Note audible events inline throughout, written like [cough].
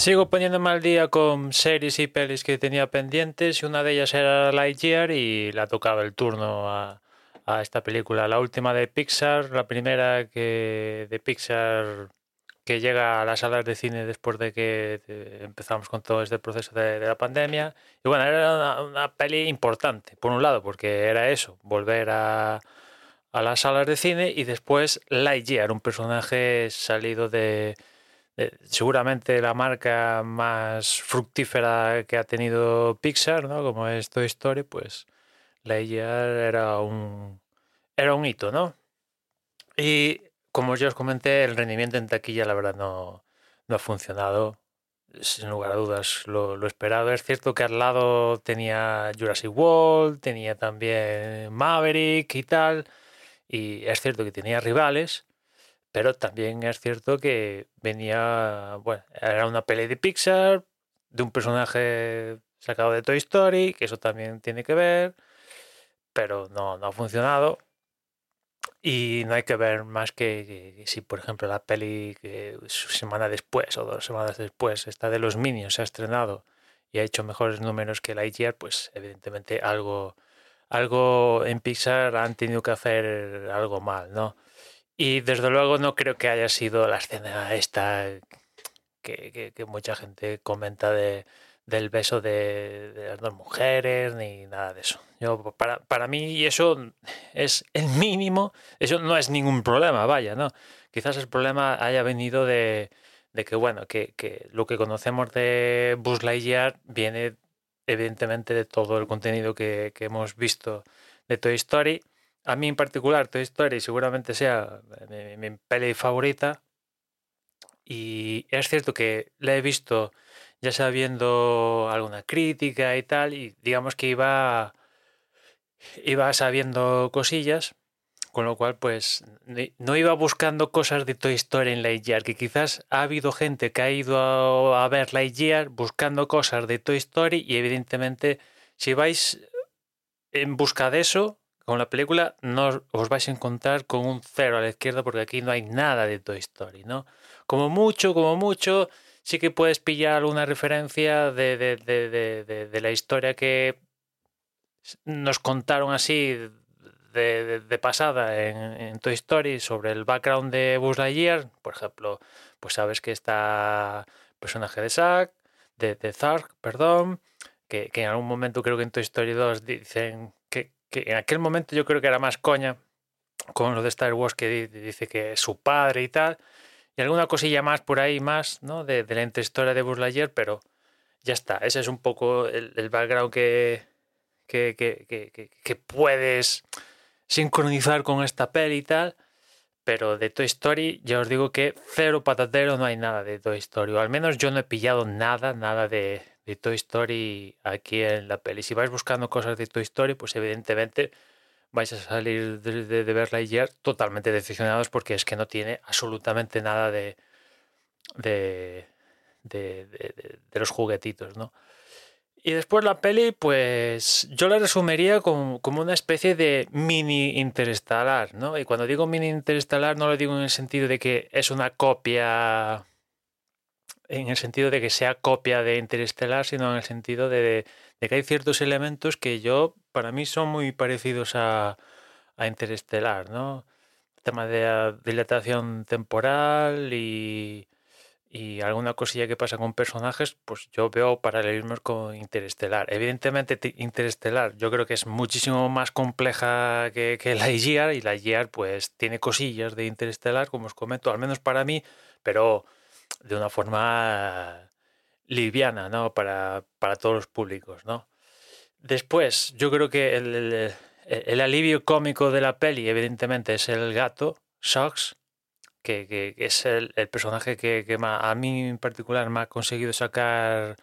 Sigo poniéndome al día con series y pelis que tenía pendientes una de ellas era Lightyear y la tocaba el turno a, esta película. La última de Pixar, la primera que de Pixar que llega a las salas de cine después de que empezamos con todo este proceso de, la pandemia. Y bueno, era una, una, peli importante, por un lado, porque era eso, volver a, a las salas de cine y después Lightyear, un personaje salido de eh, seguramente la marca más fructífera que ha tenido Pixar, ¿no? Como es Toy Story, pues Lightyear era un, era un hito, ¿no? Y como ya os comenté, el rendimiento en taquilla, la verdad, no, no ha funcionado. Sin lugar a dudas, lo, lo, esperado. Es cierto que al lado tenía Jurassic World, tenía también Maverick y tal. Y es cierto que tenía rivales, pero también es cierto que venía, bueno, era una peli de Pixar, de un personaje sacado de Toy Story, que eso también tiene que ver, pero no, no ha funcionado. Y no hay que ver más que, si, por ejemplo, la peli que semana después o dos semanas después, esta de los Minions, se ha estrenado y ha hecho mejores números que Lightyear, pues evidentemente algo, algo en Pixar han tenido que hacer algo mal, ¿no? Y desde luego no creo que haya sido la escena esta que, mucha gente comenta de, del beso de, las dos mujeres ni nada de eso. Yo, para, para mí, eso es el mínimo, eso no es ningún problema, vaya, ¿no? Quizás el problema haya venido de, de que, bueno, que, que, lo que conocemos de Buzz Lightyear viene evidentemente de todo el contenido que, que hemos visto de Toy Story a mí en particular Toy Story seguramente sea mi, mi, peli favorita. Y es cierto que la he visto ya sabiendo alguna crítica y tal y digamos que iba iba sabiendo cosillas con lo cual pues no iba buscando cosas de Toy Story en Lightyear que quizás ha habido gente que ha ido a ver Lightyear buscando cosas de Toy Story y evidentemente si vais en busca de eso con la película no os vais a encontrar con un cero a la izquierda porque aquí no hay nada de Toy Story, ¿no? Como mucho, como mucho, sí que puedes pillar una referencia de, de, de, de, la historia que nos contaron así de, pasada en, Toy Story sobre el background de Buzz Lightyear. Por ejemplo, pues sabes que está personaje de Zack, de Zark, perdón, que, que en algún momento creo que en Toy Story 2 dicen que en aquel momento yo creo que era más coña con lo de Star Wars que dice que es su padre y tal, y alguna cosilla más por ahí más, ¿no? De, de la historia de Lightyear, pero ya está, ese es un poco el, el background que, que, que, que puedes sincronizar con esta peli y tal, pero de Toy Story ya os digo que cero patatero no hay nada de Toy Story, o al menos yo no he pillado nada, nada de, Toy Story aquí en la peli. Si vais buscando cosas de Toy Story, pues evidentemente vais a salir de, de, de verla ayer totalmente decepcionados porque es que no tiene absolutamente nada de, de, de, de los juguetitos, ¿no? Y después la peli, pues yo la resumiría como, como, una especie de mini interestelar, ¿no? Y cuando digo mini interestelar no lo digo en el sentido de que es una copia en el sentido de que sea copia de Interestelar, sino en el sentido de, que hay ciertos elementos que yo, para mí, son muy parecidos a, a Interestelar, ¿no? El tema de la dilatación temporal y, y alguna cosilla que pasa con personajes, pues yo veo paralelismos con Interestelar. Evidentemente, Interestelar yo creo que es muchísimo más compleja que, que la IGR y la IGR pues tiene cosillas de Interestelar, como os comento, al menos para mí, pero de una forma liviana, ¿no? Para, para todos los públicos, ¿no? Después, yo creo que el, el, alivio cómico de la peli, evidentemente, es el gato, Socks, que, que, es el, el, personaje que, que a mí en particular me ha conseguido sacar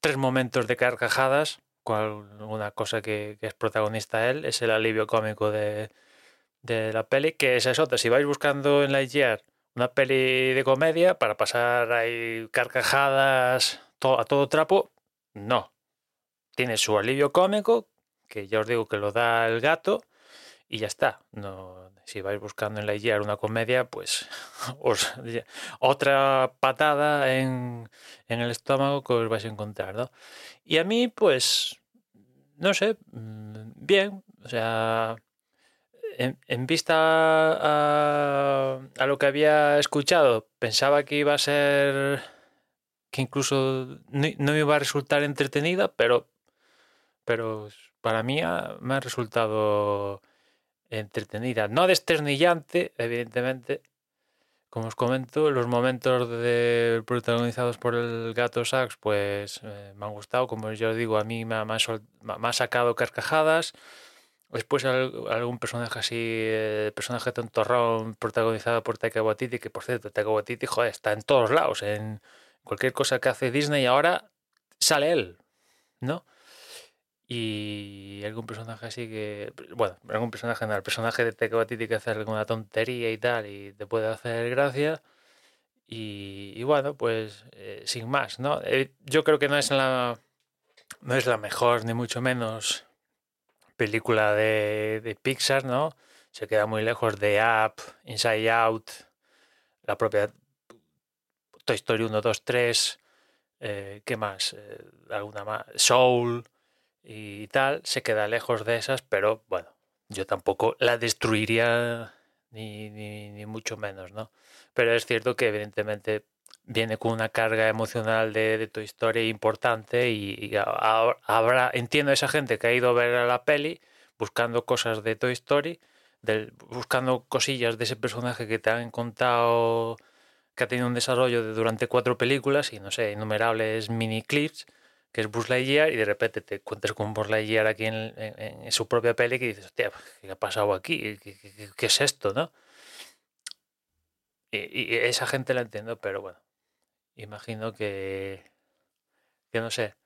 tres momentos de carcajadas, cual, una cosa que, que, es protagonista él, es el alivio cómico de, de la peli, que esa es otra. Si vais buscando en la IGR una peli de comedia para pasar ahí carcajadas a todo trapo, no. Tiene su alivio cómico, que ya os digo que lo da el gato, y ya está. No, si vais buscando en la IGR una comedia, pues [laughs] os, otra patada en, en, el estómago que os vais a encontrar, ¿no? Y a mí, pues, no sé, mm, bien, o sea, en, vista a, a, lo que había escuchado, pensaba que iba a ser que incluso no, no iba a resultar entretenida, pero, pero para mí ha, me ha resultado entretenida. No desternillante, evidentemente. Como os comento, los momentos de, protagonizados por el gato Sax, pues eh, me han gustado. Como yo digo, a mí me ha, me ha, me ha sacado carcajadas. Después algún personaje así, eh, personaje tontorrón protagonizado por Taika Waititi, que por cierto, Taika Waititi, joder, está en todos lados, en cualquier cosa que hace Disney ahora sale él, ¿no? Y algún personaje así que, bueno, algún personaje, no, el personaje de Taika Waititi que hace alguna tontería y tal y te puede hacer gracia. Y, bueno, pues eh, sin más, ¿no? Eh, yo creo que no es la, no es la mejor, ni mucho menos película de, de, Pixar, ¿no? Se queda muy lejos de Up, Inside Out, la propia Toy Story 1, 2, 3, eh, ¿qué más? Eh, alguna más, Soul y tal, se queda lejos de esas, pero bueno, yo tampoco la destruiría ni, ni mucho menos, ¿no? Pero es cierto que evidentemente viene con una carga emocional de, de tu historia importante y, y habrá, entiendo a esa gente que ha ido a ver a la peli buscando cosas de Toy Story, del, buscando cosillas de ese personaje que te han contado, que ha tenido un desarrollo de, durante cuatro películas y no sé, innumerables mini clips, que es Buzz Lightyear, y de repente te encuentras con Buzz Lightyear aquí en, en, en su propia peli que dices, hostia, ¿qué ha pasado aquí? ¿Qué, qué, qué es esto, no? Y, y, esa gente la entiendo, pero bueno, imagino que, que no sé,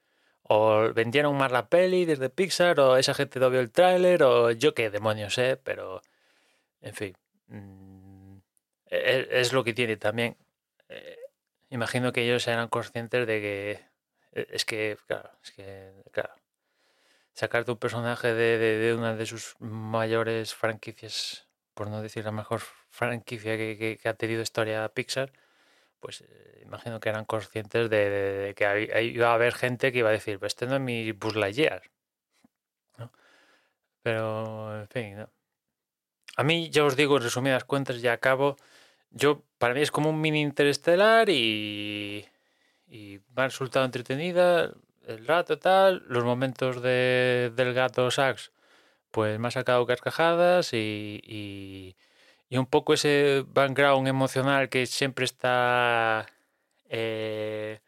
o vendieron más la peli desde Pixar, o esa gente no vio el tráiler, o yo qué demonios sé, pero en fin, mmm, es, es, lo que tiene también. Eh, imagino que ellos eran conscientes de que e, es que, claro, es que, claro, sacarte un personaje de, de, de una de sus mayores franquicias, por no decir la mejor franquicia que, que, que ha tenido historia Pixar, pues eh, imagino que eran conscientes de, de, de que hay, iba a haber gente que iba a decir, pues este no es mi Buzz. ¿no? Pero, en fin, ¿no? a mí, ya os digo, en resumidas cuentas, ya acabo, yo, para mí es como un mini interestelar y, y me ha resultado entretenida el rato tal, los momentos de, del gato Sax, pues me ha sacado carcajadas y, y un poco ese background emocional que siempre está eh,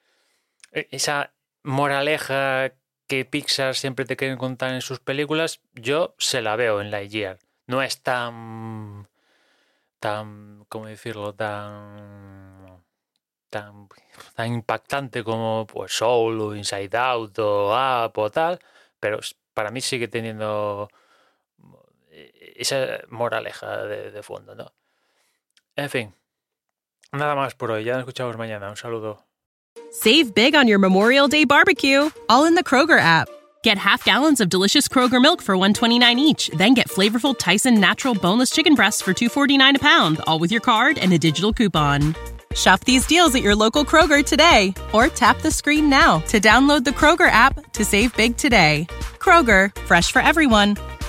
e-, esa moraleja que Pixar siempre te quieren contar en sus películas, yo se la veo en Lightyear. No es tan tan cómo decirlo, tan tan tan impactante como pues Soul o Inside Out o Up o tal, pero para mí sigue teniendo esa moraleja de, de fondo, ¿no? En fin, nada más por hoy. Ya nos escuchamos mañana. Un saludo. Save big on your Memorial Day barbecue, all in the Kroger app. Get half gallons of delicious Kroger milk for 129 each, then get flavorful Tyson natural boneless chicken breasts for 249 a pound, all with your card and a digital coupon. Shop these deals at your local Kroger today or tap the screen now to download the Kroger app to save big today. Kroger, fresh for everyone.